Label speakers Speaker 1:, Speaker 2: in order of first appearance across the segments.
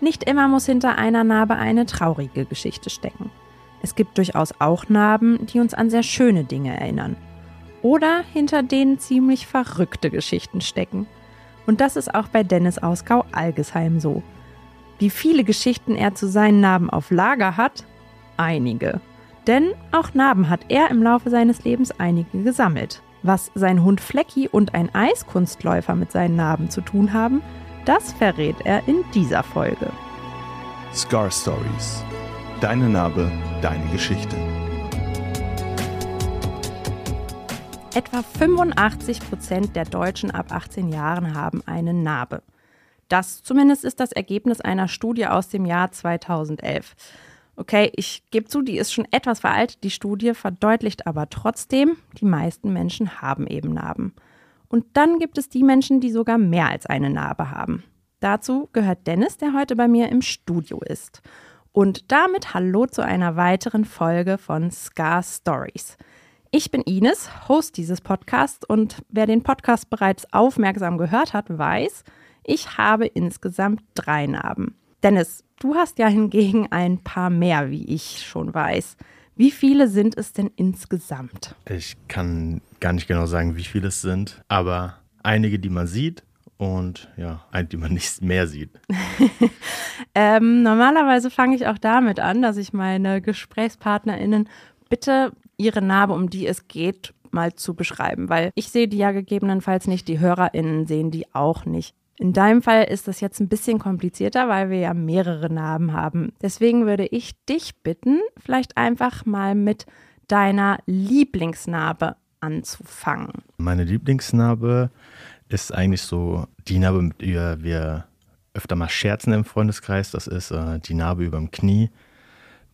Speaker 1: Nicht immer muss hinter einer Narbe eine traurige Geschichte stecken. Es gibt durchaus auch Narben, die uns an sehr schöne Dinge erinnern. Oder hinter denen ziemlich verrückte Geschichten stecken. Und das ist auch bei Dennis aus Gau-Algesheim so. Wie viele Geschichten er zu seinen Narben auf Lager hat? Einige. Denn auch Narben hat er im Laufe seines Lebens einige gesammelt. Was sein Hund Flecki und ein Eiskunstläufer mit seinen Narben zu tun haben, das verrät er in dieser Folge.
Speaker 2: Scar Stories. Deine Narbe, deine Geschichte.
Speaker 1: Etwa 85 Prozent der Deutschen ab 18 Jahren haben eine Narbe. Das zumindest ist das Ergebnis einer Studie aus dem Jahr 2011. Okay, ich gebe zu, die ist schon etwas veraltet, die Studie verdeutlicht aber trotzdem, die meisten Menschen haben eben Narben. Und dann gibt es die Menschen, die sogar mehr als eine Narbe haben. Dazu gehört Dennis, der heute bei mir im Studio ist. Und damit hallo zu einer weiteren Folge von Scar Stories. Ich bin Ines, Host dieses Podcasts und wer den Podcast bereits aufmerksam gehört hat, weiß, ich habe insgesamt drei Narben. Dennis, du hast ja hingegen ein paar mehr, wie ich schon weiß. Wie viele sind es denn insgesamt?
Speaker 3: Ich kann gar nicht genau sagen, wie viele es sind, aber einige, die man sieht und ja, einige, die man nicht mehr sieht.
Speaker 1: ähm, normalerweise fange ich auch damit an, dass ich meine GesprächspartnerInnen bitte ihre Narbe, um die es geht, mal zu beschreiben, weil ich sehe die ja gegebenenfalls nicht, die HörerInnen sehen die auch nicht. In deinem Fall ist das jetzt ein bisschen komplizierter, weil wir ja mehrere Narben haben. Deswegen würde ich dich bitten, vielleicht einfach mal mit deiner Lieblingsnarbe anzufangen.
Speaker 3: Meine Lieblingsnarbe ist eigentlich so die Narbe, mit der wir öfter mal scherzen im Freundeskreis. Das ist äh, die Narbe über dem Knie.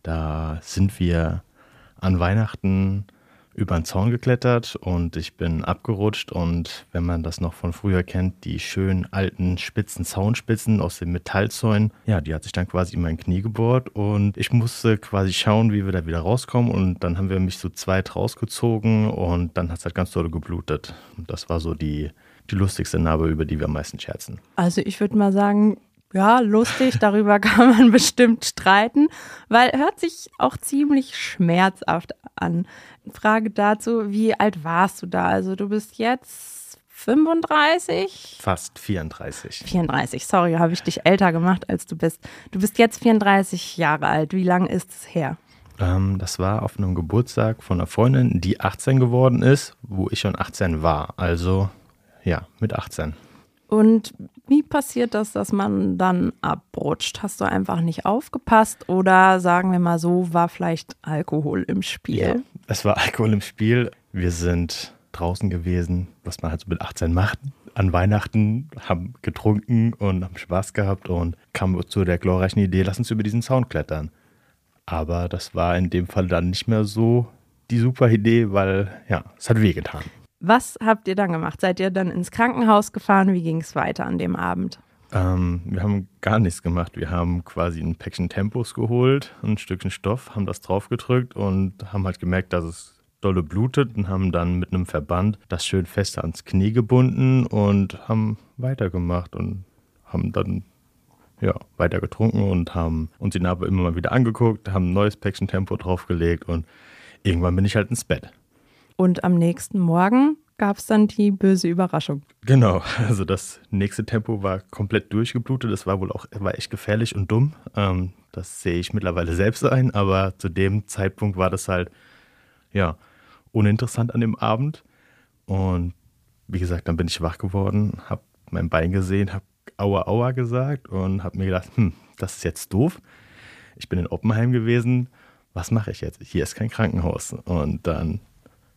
Speaker 3: Da sind wir an Weihnachten über den Zaun geklettert und ich bin abgerutscht und wenn man das noch von früher kennt, die schönen alten spitzen Zaunspitzen aus den Metallzäunen, ja, die hat sich dann quasi in mein Knie gebohrt und ich musste quasi schauen, wie wir da wieder rauskommen und dann haben wir mich so zweit rausgezogen und dann hat es halt ganz doll geblutet. Und das war so die, die lustigste Narbe, über die wir am meisten scherzen.
Speaker 1: Also ich würde mal sagen, ja, lustig, darüber kann man bestimmt streiten, weil hört sich auch ziemlich schmerzhaft an. Frage dazu, wie alt warst du da? Also du bist jetzt 35?
Speaker 3: Fast 34.
Speaker 1: 34, sorry, habe ich dich älter gemacht, als du bist. Du bist jetzt 34 Jahre alt. Wie lange ist es her?
Speaker 3: Ähm, das war auf einem Geburtstag von einer Freundin, die 18 geworden ist, wo ich schon 18 war. Also ja, mit 18.
Speaker 1: Und wie passiert das, dass man dann abrutscht? Hast du einfach nicht aufgepasst oder sagen wir mal so, war vielleicht Alkohol im Spiel? Ja,
Speaker 3: es war Alkohol im Spiel. Wir sind draußen gewesen, was man halt so mit 18 macht. An Weihnachten haben getrunken und haben Spaß gehabt und kamen zu der glorreichen Idee, lass uns über diesen Zaun klettern. Aber das war in dem Fall dann nicht mehr so die super Idee, weil ja, es hat wehgetan.
Speaker 1: Was habt ihr dann gemacht? Seid ihr dann ins Krankenhaus gefahren? Wie ging es weiter an dem Abend?
Speaker 3: Ähm, wir haben gar nichts gemacht. Wir haben quasi ein Päckchen Tempos geholt, ein Stückchen Stoff, haben das draufgedrückt und haben halt gemerkt, dass es dolle blutet und haben dann mit einem Verband das schön fest ans Knie gebunden und haben weitergemacht und haben dann ja, weiter getrunken und haben uns die Narbe immer mal wieder angeguckt, haben ein neues Päckchen Tempo draufgelegt und irgendwann bin ich halt ins Bett.
Speaker 1: Und am nächsten Morgen gab es dann die böse Überraschung.
Speaker 3: Genau, also das nächste Tempo war komplett durchgeblutet. Das war wohl auch war echt gefährlich und dumm. Ähm, das sehe ich mittlerweile selbst ein, aber zu dem Zeitpunkt war das halt, ja, uninteressant an dem Abend. Und wie gesagt, dann bin ich wach geworden, habe mein Bein gesehen, habe Aua Aua gesagt und habe mir gedacht, hm, das ist jetzt doof. Ich bin in Oppenheim gewesen, was mache ich jetzt? Hier ist kein Krankenhaus. Und dann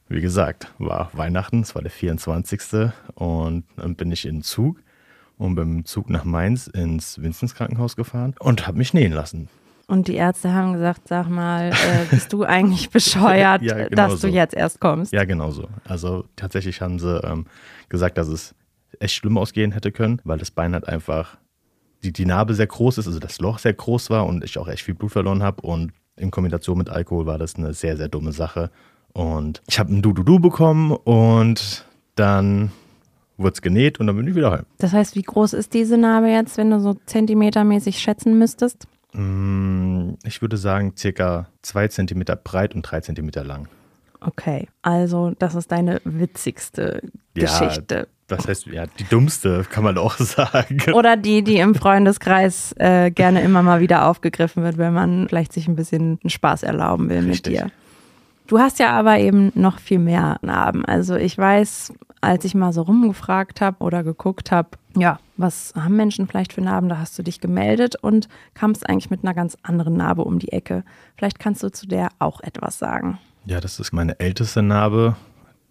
Speaker 3: wie gesagt, war Weihnachten, es war der 24. Und dann bin ich in den Zug und beim Zug nach Mainz ins Vinzens Krankenhaus gefahren und habe mich nähen lassen.
Speaker 1: Und die Ärzte haben gesagt, sag mal, äh, bist du eigentlich bescheuert, ja, genau dass so. du jetzt erst kommst?
Speaker 3: Ja, genau so. Also tatsächlich haben sie ähm, gesagt, dass es echt schlimm ausgehen hätte können, weil das Bein halt einfach, die, die Narbe sehr groß ist, also das Loch sehr groß war und ich auch echt viel Blut verloren habe. Und in Kombination mit Alkohol war das eine sehr, sehr dumme Sache. Und ich habe ein Du-Du-Du bekommen und dann wurde es genäht und dann bin ich wieder heim.
Speaker 1: Das heißt, wie groß ist diese Narbe jetzt, wenn du so zentimetermäßig schätzen müsstest?
Speaker 3: Mm, Ich würde sagen, circa zwei Zentimeter breit und drei Zentimeter lang.
Speaker 1: Okay, also das ist deine witzigste
Speaker 3: Ja,
Speaker 1: Geschichte.
Speaker 3: Das heißt, ja, die dummste, kann man auch sagen.
Speaker 1: Oder die, die im Freundeskreis äh, gerne immer mal wieder aufgegriffen wird, wenn man vielleicht sich ein bisschen Spaß erlauben will
Speaker 3: Richtig.
Speaker 1: mit dir. Du hast ja aber eben noch viel mehr Narben. Also ich weiß, als ich mal so rumgefragt habe oder geguckt habe, ja, was haben Menschen vielleicht für Narben, da hast du dich gemeldet und kamst eigentlich mit einer ganz anderen Narbe um die Ecke. Vielleicht kannst du zu der auch etwas sagen.
Speaker 3: Ja, das ist meine älteste Narbe,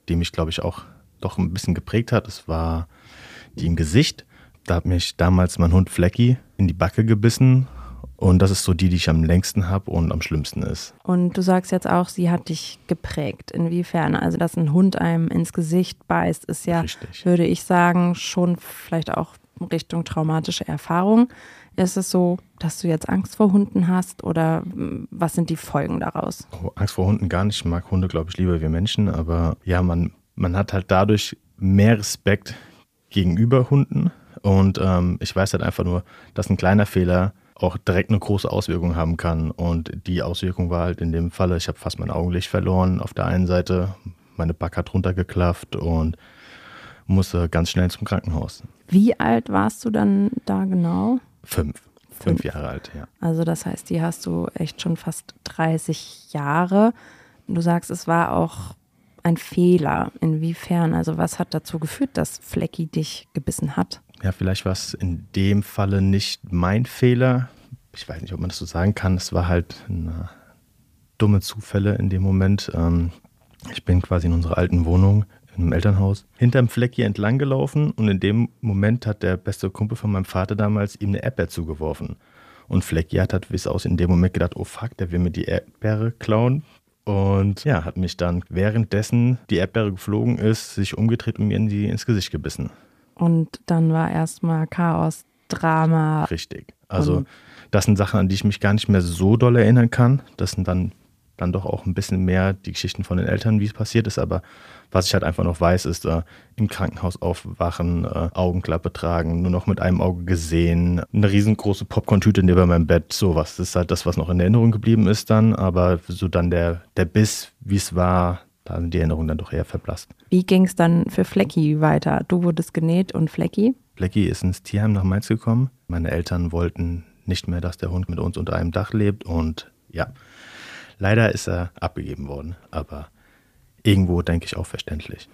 Speaker 3: die mich, glaube ich, auch doch ein bisschen geprägt hat. Es war die im Gesicht. Da hat mich damals mein Hund Flecky in die Backe gebissen. Und das ist so die, die ich am längsten habe und am schlimmsten ist.
Speaker 1: Und du sagst jetzt auch, sie hat dich geprägt. Inwiefern? Also, dass ein Hund einem ins Gesicht beißt, ist ja,
Speaker 3: Richtig.
Speaker 1: würde ich sagen, schon vielleicht auch Richtung traumatische Erfahrung. Ist es so, dass du jetzt Angst vor Hunden hast oder mm, was sind die Folgen daraus?
Speaker 3: Oh, Angst vor Hunden gar nicht. Ich mag Hunde, glaube ich, lieber wie Menschen. Aber ja, man, man hat halt dadurch mehr Respekt gegenüber Hunden. Und ähm, ich weiß halt einfach nur, dass ein kleiner Fehler auch direkt eine große Auswirkung haben kann. Und die Auswirkung war halt in dem Falle, ich habe fast mein Augenlicht verloren auf der einen Seite, meine Back hat runtergeklafft und musste ganz schnell zum Krankenhaus.
Speaker 1: Wie alt warst du dann da genau?
Speaker 3: Fünf. Fünf Jahre alt, ja.
Speaker 1: Also das heißt, die hast du echt schon fast 30 Jahre. Du sagst, es war auch ein Fehler. Inwiefern? Also was hat dazu geführt, dass Flecki dich gebissen hat?
Speaker 3: Ja, vielleicht war es in dem Falle nicht mein Fehler. Ich weiß nicht, ob man das so sagen kann. Es war halt eine dumme Zufälle in dem Moment. Ähm, ich bin quasi in unserer alten Wohnung im Elternhaus hinterm Flecki entlang gelaufen und in dem Moment hat der beste Kumpel von meinem Vater damals ihm eine Erdbeere zugeworfen. Und Flecki hat, hat wie es aus, in dem Moment gedacht, oh fuck, der will mir die Erdbeere klauen. Und ja, hat mich dann währenddessen die Erdbeere geflogen ist, sich umgedreht und mir in die, ins Gesicht gebissen.
Speaker 1: Und dann war erstmal Chaos, Drama.
Speaker 3: Richtig. Also das sind Sachen, an die ich mich gar nicht mehr so doll erinnern kann. Das sind dann, dann doch auch ein bisschen mehr die Geschichten von den Eltern, wie es passiert ist. Aber was ich halt einfach noch weiß, ist äh, im Krankenhaus aufwachen, äh, Augenklappe tragen, nur noch mit einem Auge gesehen, eine riesengroße Popcorn-Tüte neben meinem Bett, sowas. Das ist halt das, was noch in Erinnerung geblieben ist dann. Aber so dann der, der Biss, wie es war, da sind die Erinnerungen dann doch eher verblasst.
Speaker 1: Wie ging es dann für Flecki weiter? Du wurdest genäht und Flecki?
Speaker 3: Blackie ist ins Tierheim nach Mainz gekommen. Meine Eltern wollten nicht mehr, dass der Hund mit uns unter einem Dach lebt. Und ja, leider ist er abgegeben worden. Aber irgendwo denke ich auch verständlich.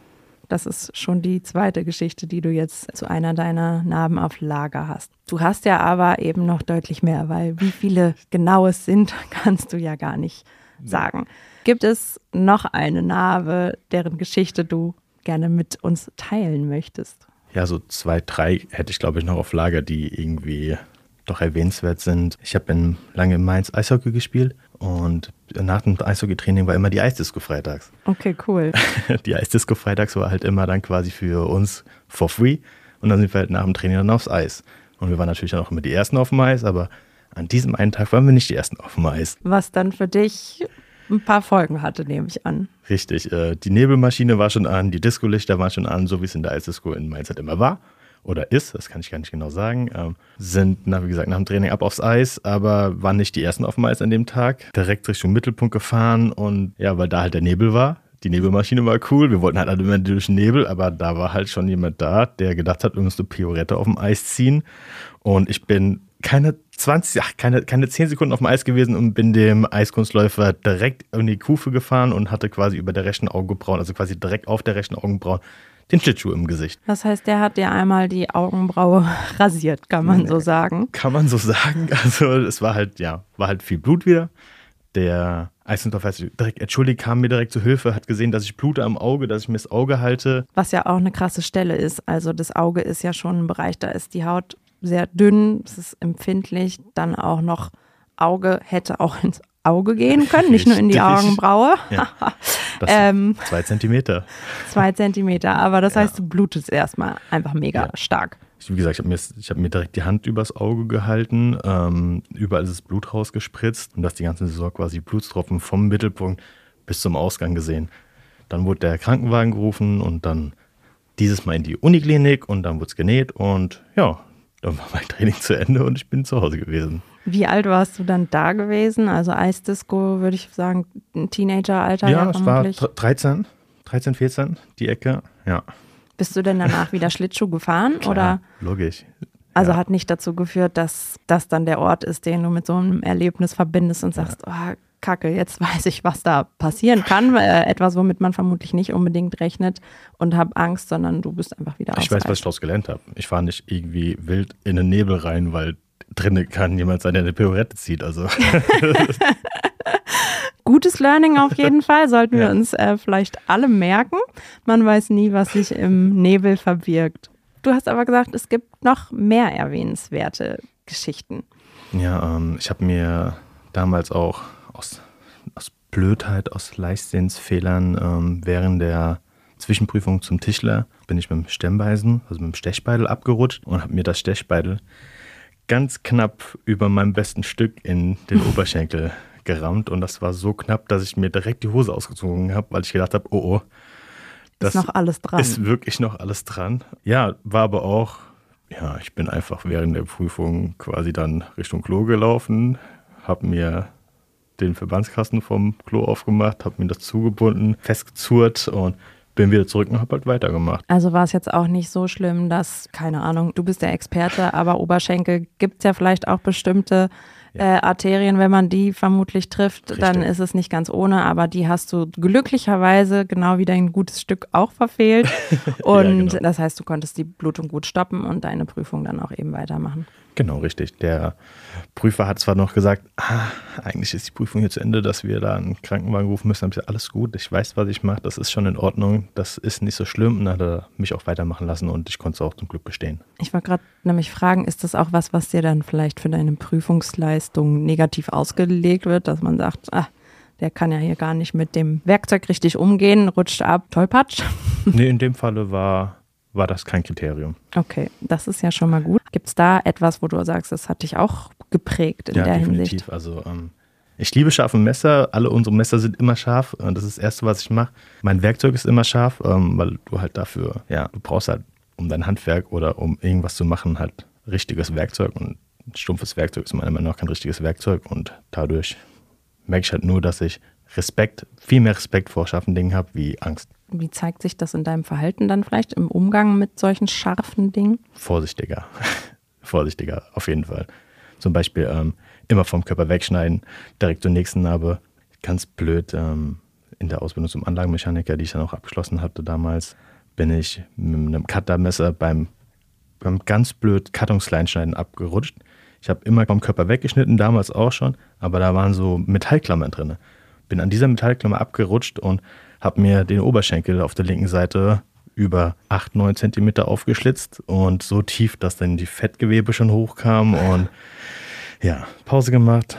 Speaker 1: Das ist schon die zweite Geschichte, die du jetzt zu einer deiner Narben auf Lager hast. Du hast ja aber eben noch deutlich mehr, weil wie viele genau es sind, kannst du ja gar nicht sagen. Gibt es noch eine Narbe, deren Geschichte du gerne mit uns teilen möchtest?
Speaker 3: Ja, so zwei, drei hätte ich, glaube ich, noch auf Lager, die irgendwie doch erwähnenswert sind. Ich habe in, lange in Mainz Eishockey gespielt und nach dem Eishockeytraining war immer die Eisdisco freitags.
Speaker 1: Okay, cool.
Speaker 3: die Eisdisco freitags war halt immer dann quasi für uns for free. Und dann sind wir halt nach dem Training dann aufs Eis. Und wir waren natürlich dann auch immer die Ersten auf dem Eis, aber an diesem einen Tag waren wir nicht die Ersten auf dem Eis.
Speaker 1: Was dann für dich ein paar Folgen hatte, nehme ich an.
Speaker 3: Richtig, äh, die Nebelmaschine war schon an, die Discolichter waren schon an, so wie es in der Eisdisco in Mainz halt immer war. Oder ist, das kann ich gar nicht genau sagen. Ähm, sind, na, wie gesagt, nach dem Training ab aufs Eis, aber waren nicht die Ersten auf dem Eis an dem Tag. Direkt Richtung Mittelpunkt gefahren und ja, weil da halt der Nebel war. Die Nebelmaschine war cool. Wir wollten halt alle immer durch den Nebel, aber da war halt schon jemand da, der gedacht hat, wir müssen Piorette auf dem Eis ziehen. Und ich bin keine 20, ach, keine, keine 10 Sekunden auf dem Eis gewesen und bin dem Eiskunstläufer direkt in die Kufe gefahren und hatte quasi über der rechten Augenbrauen, also quasi direkt auf der rechten Augenbrauen, den Schlittschuh im Gesicht.
Speaker 1: Das heißt, der hat dir einmal die Augenbraue rasiert, kann man so sagen.
Speaker 3: Kann man so sagen. Also es war halt, ja, war halt viel Blut wieder. Der Eiskunstläufer hat sich direkt entschuldigt, kam mir direkt zu Hilfe, hat gesehen, dass ich blute am Auge, dass ich mir das Auge halte.
Speaker 1: Was ja auch eine krasse Stelle ist. Also das Auge ist ja schon ein Bereich, da ist die Haut sehr dünn, es ist empfindlich. Dann auch noch Auge hätte auch ins Auge gehen können, nicht nur in die. Augenbraue.
Speaker 3: Ja.
Speaker 1: Ähm.
Speaker 3: zwei Zentimeter.
Speaker 1: Zwei Zentimeter. Aber das heißt, du blutest erstmal einfach mega
Speaker 3: Ja.
Speaker 1: stark.
Speaker 3: Wie gesagt, ich habe mir, ich hab mir direkt die Hand übers Auge gehalten. Ähm, überall ist das Blut rausgespritzt und das die ganze Saison quasi Blutstropfen vom Mittelpunkt bis zum Ausgang gesehen. Dann wurde der Krankenwagen gerufen und dann dieses Mal in die Uniklinik und dann wurde es genäht und ja, dann war mein Training zu Ende und ich bin zu Hause gewesen.
Speaker 1: Wie alt warst du dann da gewesen? Also Eisdisco, würde ich sagen, Teenageralter.
Speaker 3: Ja, ja es war 13, 13, 14, die Ecke, ja.
Speaker 1: Bist du denn danach wieder Schlittschuh gefahren?
Speaker 3: Klar,
Speaker 1: oder?
Speaker 3: Logisch.
Speaker 1: Also
Speaker 3: ja.
Speaker 1: hat nicht dazu geführt, dass das dann der Ort ist, den du mit so einem Erlebnis verbindest und sagst, ja. oh, Kacke, jetzt weiß ich, was da passieren kann. Äh, etwas, womit man vermutlich nicht unbedingt rechnet und habe Angst, sondern du bist einfach wieder
Speaker 3: Ich weiß, was ich daraus gelernt habe. Ich fahre nicht irgendwie wild in den Nebel rein, weil drinnen kann jemand sein, der eine Pirouette zieht. Also.
Speaker 1: Gutes Learning auf jeden Fall, sollten wir uns äh, vielleicht alle merken. Man weiß nie, was sich im Nebel verbirgt. Du hast aber gesagt, es gibt noch mehr erwähnenswerte Geschichten.
Speaker 3: Ja, ähm, ich habe mir damals auch aus, aus Blödheit, aus Leichtsinnsfehlern ähm, während der Zwischenprüfung zum Tischler bin ich mit dem Stemmbeisen, also mit dem Stechbeidel abgerutscht und habe mir das Stechbeidel ganz knapp über meinem besten Stück in den Oberschenkel gerammt und das war so knapp, dass ich mir direkt die Hose ausgezogen habe, weil ich gedacht habe, oh oh,
Speaker 1: das ist noch alles dran.
Speaker 3: Ist wirklich noch alles dran. Ja, war aber auch, ja, ich bin einfach während der Prüfung quasi dann Richtung Klo gelaufen, habe mir den Verbandskasten vom Klo aufgemacht, habe mir das zugebunden, festgezurrt und bin wieder zurück und habe halt weitergemacht.
Speaker 1: Also war es jetzt auch nicht so schlimm, dass, keine Ahnung, du bist der Experte, aber Oberschenkel gibt es ja vielleicht auch bestimmte ja. äh, Arterien, wenn man die vermutlich trifft, Richtig. dann ist es nicht ganz ohne, aber die hast du glücklicherweise genau wie dein gutes Stück auch verfehlt. Und ja, genau. das heißt, du konntest die Blutung gut stoppen und deine Prüfung dann auch eben weitermachen.
Speaker 3: Genau, richtig. Der Prüfer hat zwar noch gesagt, ah, eigentlich ist die Prüfung hier zu Ende, dass wir da einen Krankenwagen rufen müssen. Dann habe ich gesagt, alles gut, ich weiß, was ich mache, das ist schon in Ordnung, das ist nicht so schlimm. Und dann hat er mich auch weitermachen lassen und ich konnte es auch zum Glück bestehen.
Speaker 1: Ich wollte gerade nämlich fragen, ist das auch was, was dir dann vielleicht für deine Prüfungsleistung negativ ausgelegt wird, dass man sagt, ah, der kann ja hier gar nicht mit dem Werkzeug richtig umgehen, rutscht ab, tollpatsch?
Speaker 3: Nee, in dem Falle war war das kein Kriterium.
Speaker 1: Okay, das ist ja schon mal gut. Gibt es da etwas, wo du sagst, das hat dich auch geprägt in
Speaker 3: ja,
Speaker 1: der
Speaker 3: definitiv.
Speaker 1: Hinsicht?
Speaker 3: Also ähm, ich liebe scharfe Messer. Alle unsere Messer sind immer scharf. Und das ist das Erste, was ich mache. Mein Werkzeug ist immer scharf, ähm, weil du halt dafür, ja, du brauchst halt um dein Handwerk oder um irgendwas zu machen, halt richtiges Werkzeug. Und ein stumpfes Werkzeug ist meiner Meinung nach kein richtiges Werkzeug. Und dadurch merke ich halt nur, dass ich Respekt, viel mehr Respekt vor scharfen Dingen habe wie Angst.
Speaker 1: Wie zeigt sich das in deinem Verhalten dann vielleicht im Umgang mit solchen scharfen Dingen?
Speaker 3: Vorsichtiger. Vorsichtiger, auf jeden Fall. Zum Beispiel ähm, immer vom Körper wegschneiden, direkt zur nächsten Narbe. Ganz blöd. Ähm, in der Ausbildung zum Anlagenmechaniker, die ich dann auch abgeschlossen hatte damals, bin ich mit einem Cuttermesser beim, beim ganz blöd Kartonskleinschneiden abgerutscht. Ich habe immer vom Körper weggeschnitten, damals auch schon, aber da waren so Metallklammern drin. Bin an dieser Metallklammer abgerutscht und habe mir den Oberschenkel auf der linken Seite über 8, 9 Zentimeter aufgeschlitzt und so tief, dass dann die Fettgewebe schon hochkam und ja, Pause gemacht,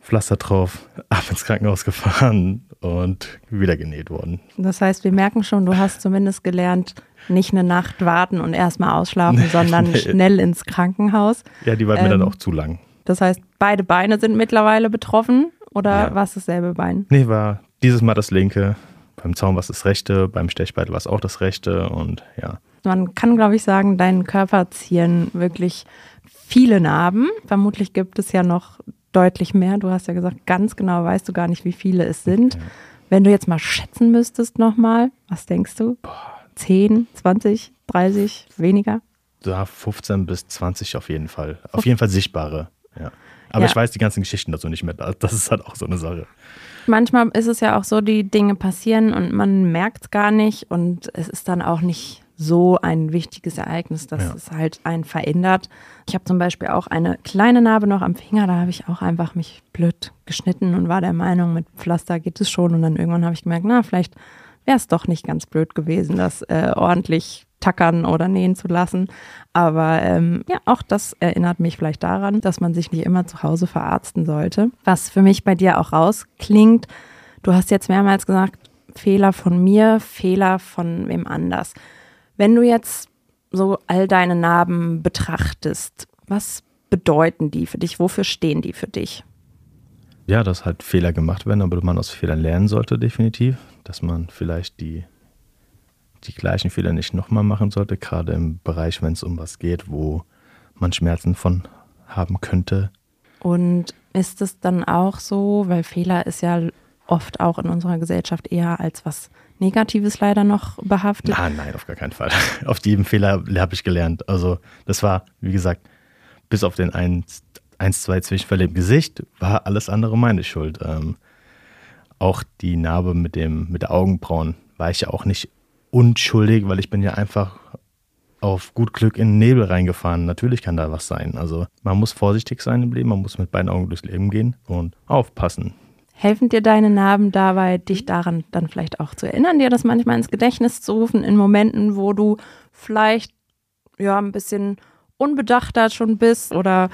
Speaker 3: Pflaster drauf, ab ins Krankenhaus gefahren und wieder genäht worden.
Speaker 1: Das heißt, wir merken schon, du hast zumindest gelernt, nicht eine Nacht warten und erstmal ausschlafen, sondern nee. schnell ins Krankenhaus.
Speaker 3: Ja, die war ähm, mir dann ähm, auch zu lang.
Speaker 1: Das heißt, beide Beine sind mittlerweile betroffen oder ja. war es dasselbe Bein?
Speaker 3: Nee, war dieses Mal das linke. Beim Zaun war es das rechte, beim Stechbeitel war es auch das rechte und ja.
Speaker 1: Man kann, glaube ich, sagen, deinen Körper ziehen wirklich viele Narben. Vermutlich gibt es ja noch deutlich mehr. Du hast ja gesagt, ganz genau weißt du gar nicht, wie viele es sind. Okay. Wenn du jetzt mal schätzen müsstest nochmal, was denkst du? Boah. 10, 20, 30, weniger?
Speaker 3: Ja, 15 bis 20 auf jeden Fall. Auf jeden Fall sichtbare, ja. Aber ja. ich weiß die ganzen Geschichten dazu nicht mehr. Das ist halt auch so eine Sache.
Speaker 1: Manchmal ist es ja auch so, die Dinge passieren und man merkt es gar nicht und es ist dann auch nicht so ein wichtiges Ereignis, dass ja. es halt einen verändert. Ich habe zum Beispiel auch eine kleine Narbe noch am Finger, da habe ich auch einfach mich blöd geschnitten und war der Meinung, mit Pflaster geht es schon. Und dann irgendwann habe ich gemerkt, na, vielleicht wäre es doch nicht ganz blöd gewesen, das äh, ordentlich tackern oder nähen zu lassen. Aber ähm, ja, auch das erinnert mich vielleicht daran, dass man sich nicht immer zu Hause verarzten sollte. Was für mich bei dir auch rausklingt, du hast jetzt mehrmals gesagt, Fehler von mir, Fehler von wem anders. Wenn du jetzt so all deine Narben betrachtest, was bedeuten die für dich? Wofür stehen die für dich?
Speaker 3: Ja, dass halt Fehler gemacht werden, aber man aus Fehlern lernen sollte, definitiv. Dass man vielleicht die die gleichen Fehler nicht nochmal machen sollte, gerade im Bereich, wenn es um was geht, wo man Schmerzen von haben könnte.
Speaker 1: Und ist es dann auch so, weil Fehler ist ja oft auch in unserer Gesellschaft eher als was Negatives leider noch behaftet?
Speaker 3: Nein, nein, auf gar keinen Fall. Auf jedem Fehler habe ich gelernt. Also das war, wie gesagt, bis auf den ein, eins, zwei Zwischenfälle im Gesicht, war alles andere meine Schuld. Ähm, auch die Narbe mit, dem, mit der Augenbrauen war ich ja auch nicht unschuldig, weil ich bin ja einfach auf gut Glück in den Nebel reingefahren. Natürlich kann da was sein. Also man muss vorsichtig sein im Leben, man muss mit beiden Augen durchs Leben gehen und aufpassen.
Speaker 1: Helfen dir deine Narben dabei, dich daran dann vielleicht auch zu erinnern, dir das manchmal ins Gedächtnis zu rufen, in Momenten, wo du vielleicht ja ein bisschen unbedachter schon bist oder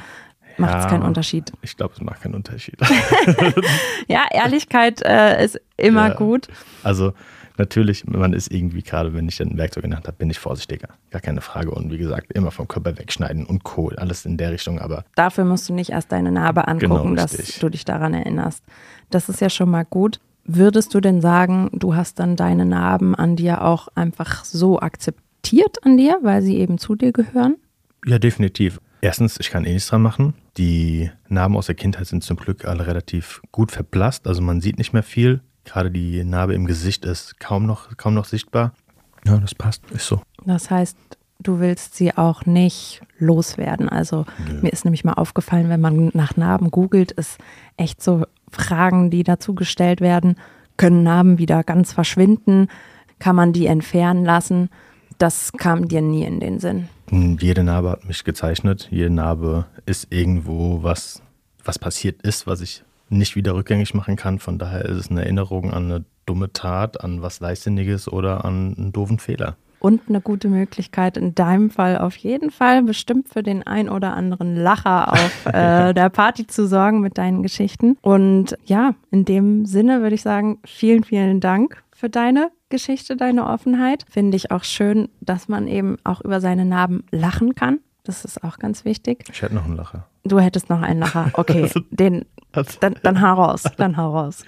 Speaker 1: macht es ja, keinen Unterschied?
Speaker 3: Ich glaube, es macht keinen Unterschied.
Speaker 1: ja, Ehrlichkeit äh, ist immer ja, gut.
Speaker 3: Also natürlich, man ist irgendwie, gerade wenn ich dann ein Werkzeug in der Hand habe, bin ich vorsichtiger. Gar keine Frage. Und wie gesagt, immer vom Körper wegschneiden und Kohl, alles in der Richtung. Aber
Speaker 1: dafür musst du nicht erst deine Narbe angucken, genau, dass du dich daran erinnerst. Das ist ja schon mal gut. Würdest du denn sagen, du hast dann deine Narben an dir auch einfach so akzeptiert an dir, weil sie eben zu dir gehören?
Speaker 3: Ja, definitiv. Erstens, ich kann eh nichts dran machen. Die Narben aus der Kindheit sind zum Glück alle relativ gut verblasst. Also man sieht nicht mehr viel. Gerade die Narbe im Gesicht ist kaum noch, kaum noch sichtbar. Ja, das passt, ist so.
Speaker 1: Das heißt, du willst sie auch nicht loswerden. Also Nö. mir ist nämlich mal aufgefallen, wenn man nach Narben googelt, ist echt so Fragen, die dazu gestellt werden. Können Narben wieder ganz verschwinden? Kann man die entfernen lassen? Das kam dir nie in den Sinn.
Speaker 3: Hm, jede Narbe hat mich gezeichnet. Jede Narbe ist irgendwo was, was passiert ist, was ich nicht wieder rückgängig machen kann. Von daher ist es eine Erinnerung an eine dumme Tat, an was Leichtsinniges oder an einen doofen Fehler.
Speaker 1: Und eine gute Möglichkeit in deinem Fall auf jeden Fall bestimmt für den ein oder anderen Lacher auf äh, der Party zu sorgen mit deinen Geschichten. Und ja, in dem Sinne würde ich sagen, vielen, vielen Dank für deine Geschichte, deine Offenheit. Finde ich auch schön, dass man eben auch über seine Narben lachen kann. Das ist auch ganz wichtig.
Speaker 3: Ich hätte noch einen Lacher.
Speaker 1: Du hättest noch einen Lacher. Okay, den, dann, dann hau raus. Dann hau raus.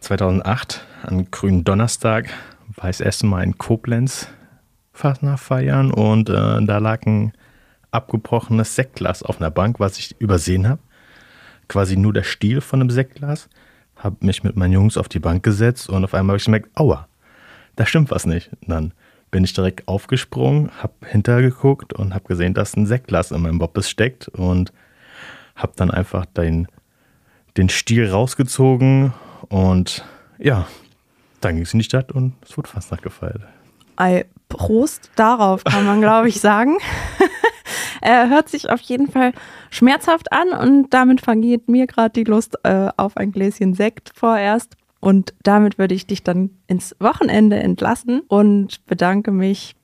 Speaker 3: 2008, an grünen Donnerstag, war ich das erste Mal in Koblenz Fastnacht feiern und äh, da lag ein abgebrochenes Sektglas auf einer Bank, was ich übersehen habe. Quasi nur der Stiel von einem Sektglas. Habe mich mit meinen Jungs auf die Bank gesetzt und auf einmal habe ich gemerkt, aua, da stimmt was nicht. Und dann bin ich direkt aufgesprungen, habe hintergeguckt und habe gesehen, dass ein Sektglas in meinem Bobbes steckt und habe dann einfach den, den Stiel rausgezogen und ja, dann ging es in die Stadt und es wurde fast nachgefeiert.
Speaker 1: Ei, Prost darauf, kann man glaube ich sagen. Er hört sich auf jeden Fall schmerzhaft an und damit vergeht mir gerade die Lust äh, auf ein Gläschen Sekt vorerst. Und damit würde ich dich dann ins Wochenende entlassen und bedanke mich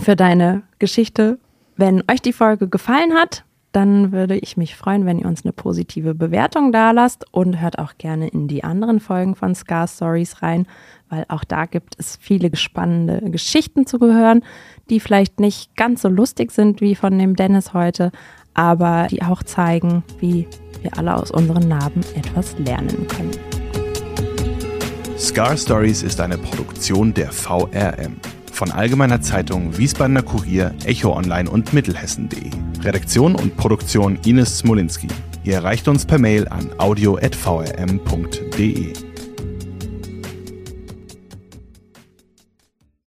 Speaker 1: für deine Geschichte. Wenn euch die Folge gefallen hat, dann würde ich mich freuen, wenn ihr uns eine positive Bewertung da lasst und hört auch gerne in die anderen Folgen von Scar Stories rein, weil auch da gibt es viele spannende Geschichten zu gehören, die vielleicht nicht ganz so lustig sind wie von dem Dennis heute, aber die auch zeigen, wie wir alle aus unseren Narben etwas lernen können.
Speaker 2: Scar Stories ist eine Produktion der VRM von Allgemeiner Zeitung, Wiesbadener Kurier, Echo Online und Mittelhessen.de. Redaktion und Produktion Ines Smolinski. Ihr erreicht uns per Mail an audio.vrm.de.